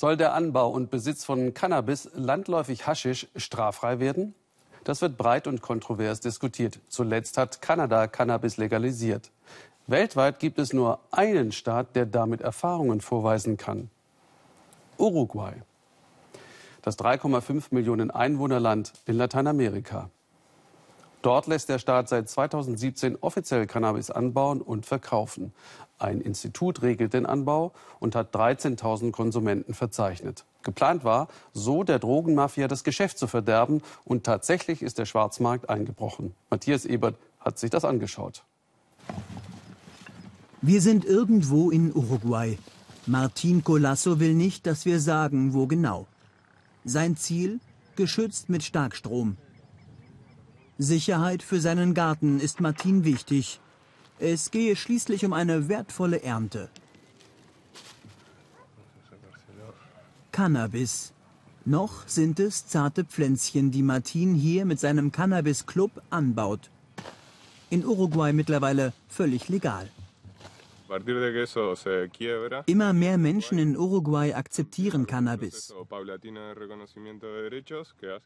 Soll der Anbau und Besitz von Cannabis landläufig Haschisch straffrei werden? Das wird breit und kontrovers diskutiert. Zuletzt hat Kanada Cannabis legalisiert. Weltweit gibt es nur einen Staat, der damit Erfahrungen vorweisen kann. Uruguay. Das 3,5 Millionen Einwohnerland in Lateinamerika. Dort lässt der Staat seit 2017 offiziell Cannabis anbauen und verkaufen. Ein Institut regelt den Anbau und hat 13.000 Konsumenten verzeichnet. Geplant war, so der Drogenmafia das Geschäft zu verderben. Und tatsächlich ist der Schwarzmarkt eingebrochen. Matthias Ebert hat sich das angeschaut. Wir sind irgendwo in Uruguay. Martin Colasso will nicht, dass wir sagen, wo genau. Sein Ziel? Geschützt mit Starkstrom. Sicherheit für seinen Garten ist Martin wichtig. Es gehe schließlich um eine wertvolle Ernte. Cannabis. Noch sind es zarte Pflänzchen, die Martin hier mit seinem Cannabis-Club anbaut. In Uruguay mittlerweile völlig legal. Immer mehr Menschen in Uruguay akzeptieren Cannabis.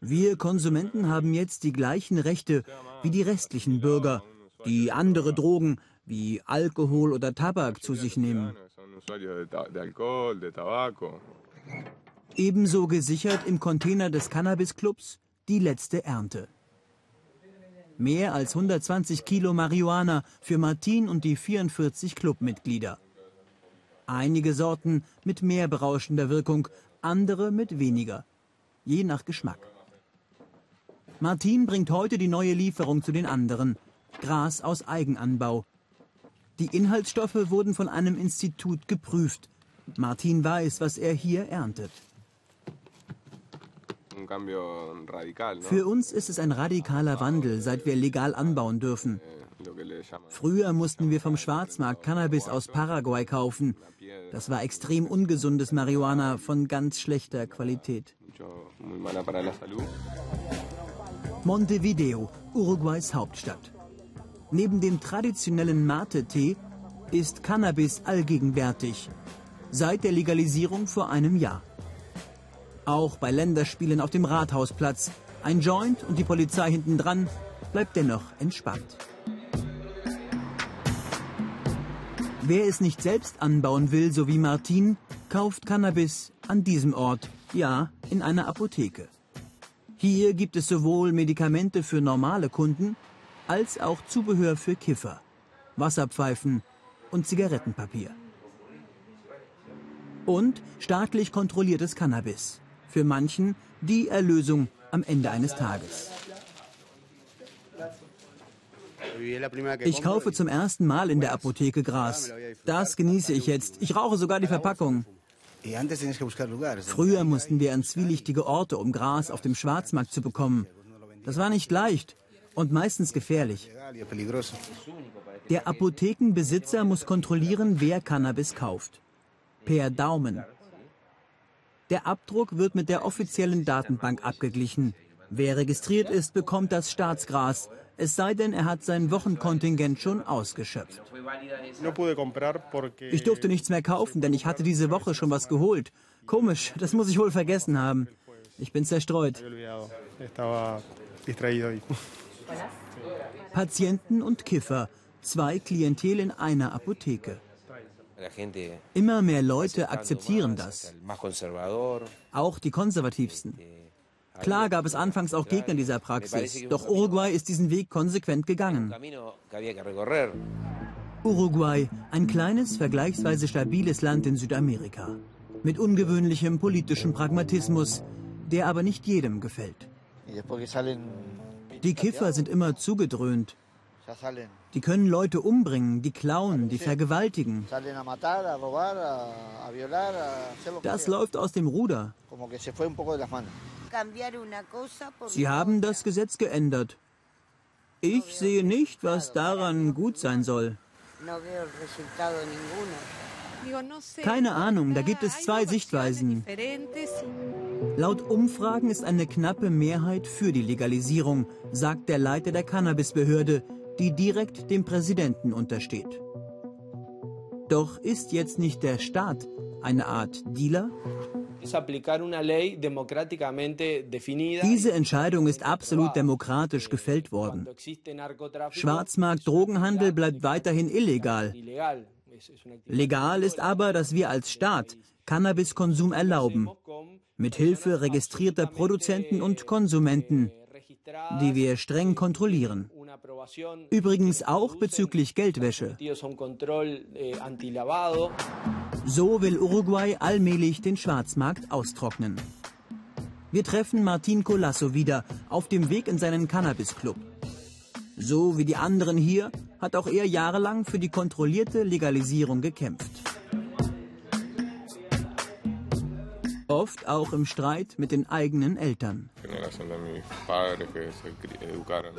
Wir Konsumenten haben jetzt die gleichen Rechte wie die restlichen Bürger, die andere Drogen wie Alkohol oder Tabak zu sich nehmen. Ebenso gesichert im Container des Cannabis-Clubs die letzte Ernte. Mehr als 120 Kilo Marihuana für Martin und die 44 Clubmitglieder. Einige Sorten mit mehr berauschender Wirkung, andere mit weniger. Je nach Geschmack. Martin bringt heute die neue Lieferung zu den anderen. Gras aus Eigenanbau. Die Inhaltsstoffe wurden von einem Institut geprüft. Martin weiß, was er hier erntet. Für uns ist es ein radikaler Wandel, seit wir legal anbauen dürfen. Früher mussten wir vom Schwarzmarkt Cannabis aus Paraguay kaufen. Das war extrem ungesundes Marihuana von ganz schlechter Qualität. Montevideo, Uruguays Hauptstadt. Neben dem traditionellen Mate-Tee ist Cannabis allgegenwärtig. Seit der Legalisierung vor einem Jahr. Auch bei Länderspielen auf dem Rathausplatz. Ein Joint und die Polizei hinten dran bleibt dennoch entspannt. Wer es nicht selbst anbauen will, so wie Martin, kauft Cannabis an diesem Ort, ja, in einer Apotheke. Hier gibt es sowohl Medikamente für normale Kunden als auch Zubehör für Kiffer, Wasserpfeifen und Zigarettenpapier. Und staatlich kontrolliertes Cannabis für manchen die Erlösung am Ende eines Tages. Ich kaufe zum ersten Mal in der Apotheke Gras. Das genieße ich jetzt. Ich rauche sogar die Verpackung. Früher mussten wir an zwielichtige Orte, um Gras auf dem Schwarzmarkt zu bekommen. Das war nicht leicht und meistens gefährlich. Der Apothekenbesitzer muss kontrollieren, wer Cannabis kauft. Per Daumen. Der Abdruck wird mit der offiziellen Datenbank abgeglichen. Wer registriert ist, bekommt das Staatsgras, es sei denn, er hat sein Wochenkontingent schon ausgeschöpft. Ich durfte nichts mehr kaufen, denn ich hatte diese Woche schon was geholt. Komisch, das muss ich wohl vergessen haben. Ich bin zerstreut. Patienten und Kiffer, zwei Klientel in einer Apotheke. Immer mehr Leute akzeptieren das. Auch die Konservativsten. Klar gab es anfangs auch Gegner dieser Praxis, doch Uruguay ist diesen Weg konsequent gegangen. Uruguay, ein kleines, vergleichsweise stabiles Land in Südamerika. Mit ungewöhnlichem politischem Pragmatismus, der aber nicht jedem gefällt. Die Kiffer sind immer zugedröhnt. Die können Leute umbringen, die klauen, die vergewaltigen. Das läuft aus dem Ruder. Sie haben das Gesetz geändert. Ich sehe nicht, was daran gut sein soll. Keine Ahnung, da gibt es zwei Sichtweisen. Laut Umfragen ist eine knappe Mehrheit für die Legalisierung, sagt der Leiter der Cannabisbehörde, die direkt dem Präsidenten untersteht. Doch ist jetzt nicht der Staat eine Art Dealer? Diese Entscheidung ist absolut demokratisch gefällt worden. Schwarzmarkt Drogenhandel bleibt weiterhin illegal. Legal ist aber, dass wir als Staat Cannabiskonsum erlauben, mit Hilfe registrierter Produzenten und Konsumenten, die wir streng kontrollieren. Übrigens auch bezüglich Geldwäsche. So will Uruguay allmählich den Schwarzmarkt austrocknen. Wir treffen Martin Colasso wieder auf dem Weg in seinen Cannabis-Club. So wie die anderen hier hat auch er jahrelang für die kontrollierte Legalisierung gekämpft. Oft auch im Streit mit den eigenen Eltern.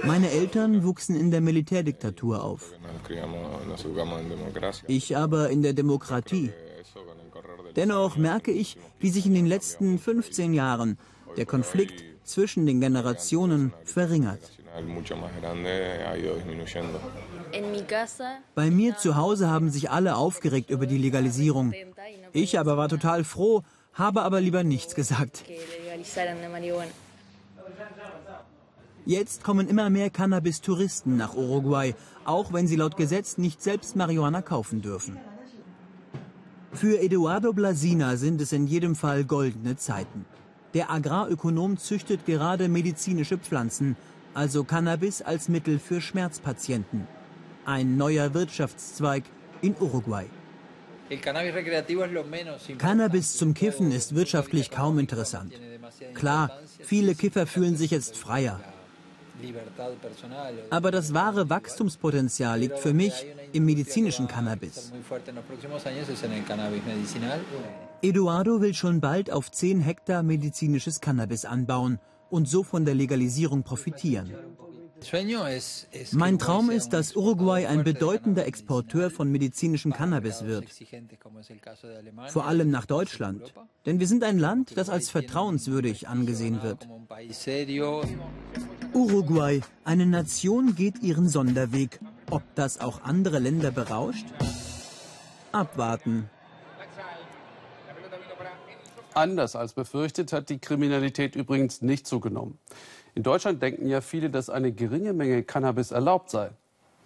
Meine Eltern wuchsen in der Militärdiktatur auf. Ich aber in der Demokratie. Dennoch merke ich, wie sich in den letzten 15 Jahren der Konflikt zwischen den Generationen verringert. Bei mir zu Hause haben sich alle aufgeregt über die Legalisierung. Ich aber war total froh, habe aber lieber nichts gesagt. Jetzt kommen immer mehr Cannabis-Touristen nach Uruguay, auch wenn sie laut Gesetz nicht selbst Marihuana kaufen dürfen. Für Eduardo Blasina sind es in jedem Fall goldene Zeiten. Der Agrarökonom züchtet gerade medizinische Pflanzen, also Cannabis als Mittel für Schmerzpatienten. Ein neuer Wirtschaftszweig in Uruguay. Cannabis zum Kiffen ist wirtschaftlich kaum interessant. Klar, viele Kiffer fühlen sich jetzt freier. Aber das wahre Wachstumspotenzial liegt für mich im medizinischen Cannabis. Eduardo will schon bald auf 10 Hektar medizinisches Cannabis anbauen und so von der Legalisierung profitieren. Mein Traum ist, dass Uruguay ein bedeutender Exporteur von medizinischem Cannabis wird. Vor allem nach Deutschland. Denn wir sind ein Land, das als vertrauenswürdig angesehen wird. Uruguay, eine Nation geht ihren Sonderweg. Ob das auch andere Länder berauscht? Abwarten. Anders als befürchtet hat die Kriminalität übrigens nicht zugenommen. In Deutschland denken ja viele, dass eine geringe Menge Cannabis erlaubt sei.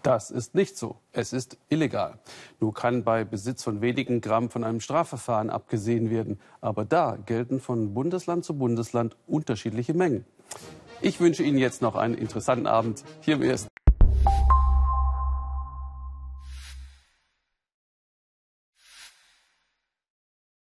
Das ist nicht so. Es ist illegal. Nur kann bei Besitz von wenigen Gramm von einem Strafverfahren abgesehen werden. Aber da gelten von Bundesland zu Bundesland unterschiedliche Mengen. Ich wünsche Ihnen jetzt noch einen interessanten Abend hier im Ersten.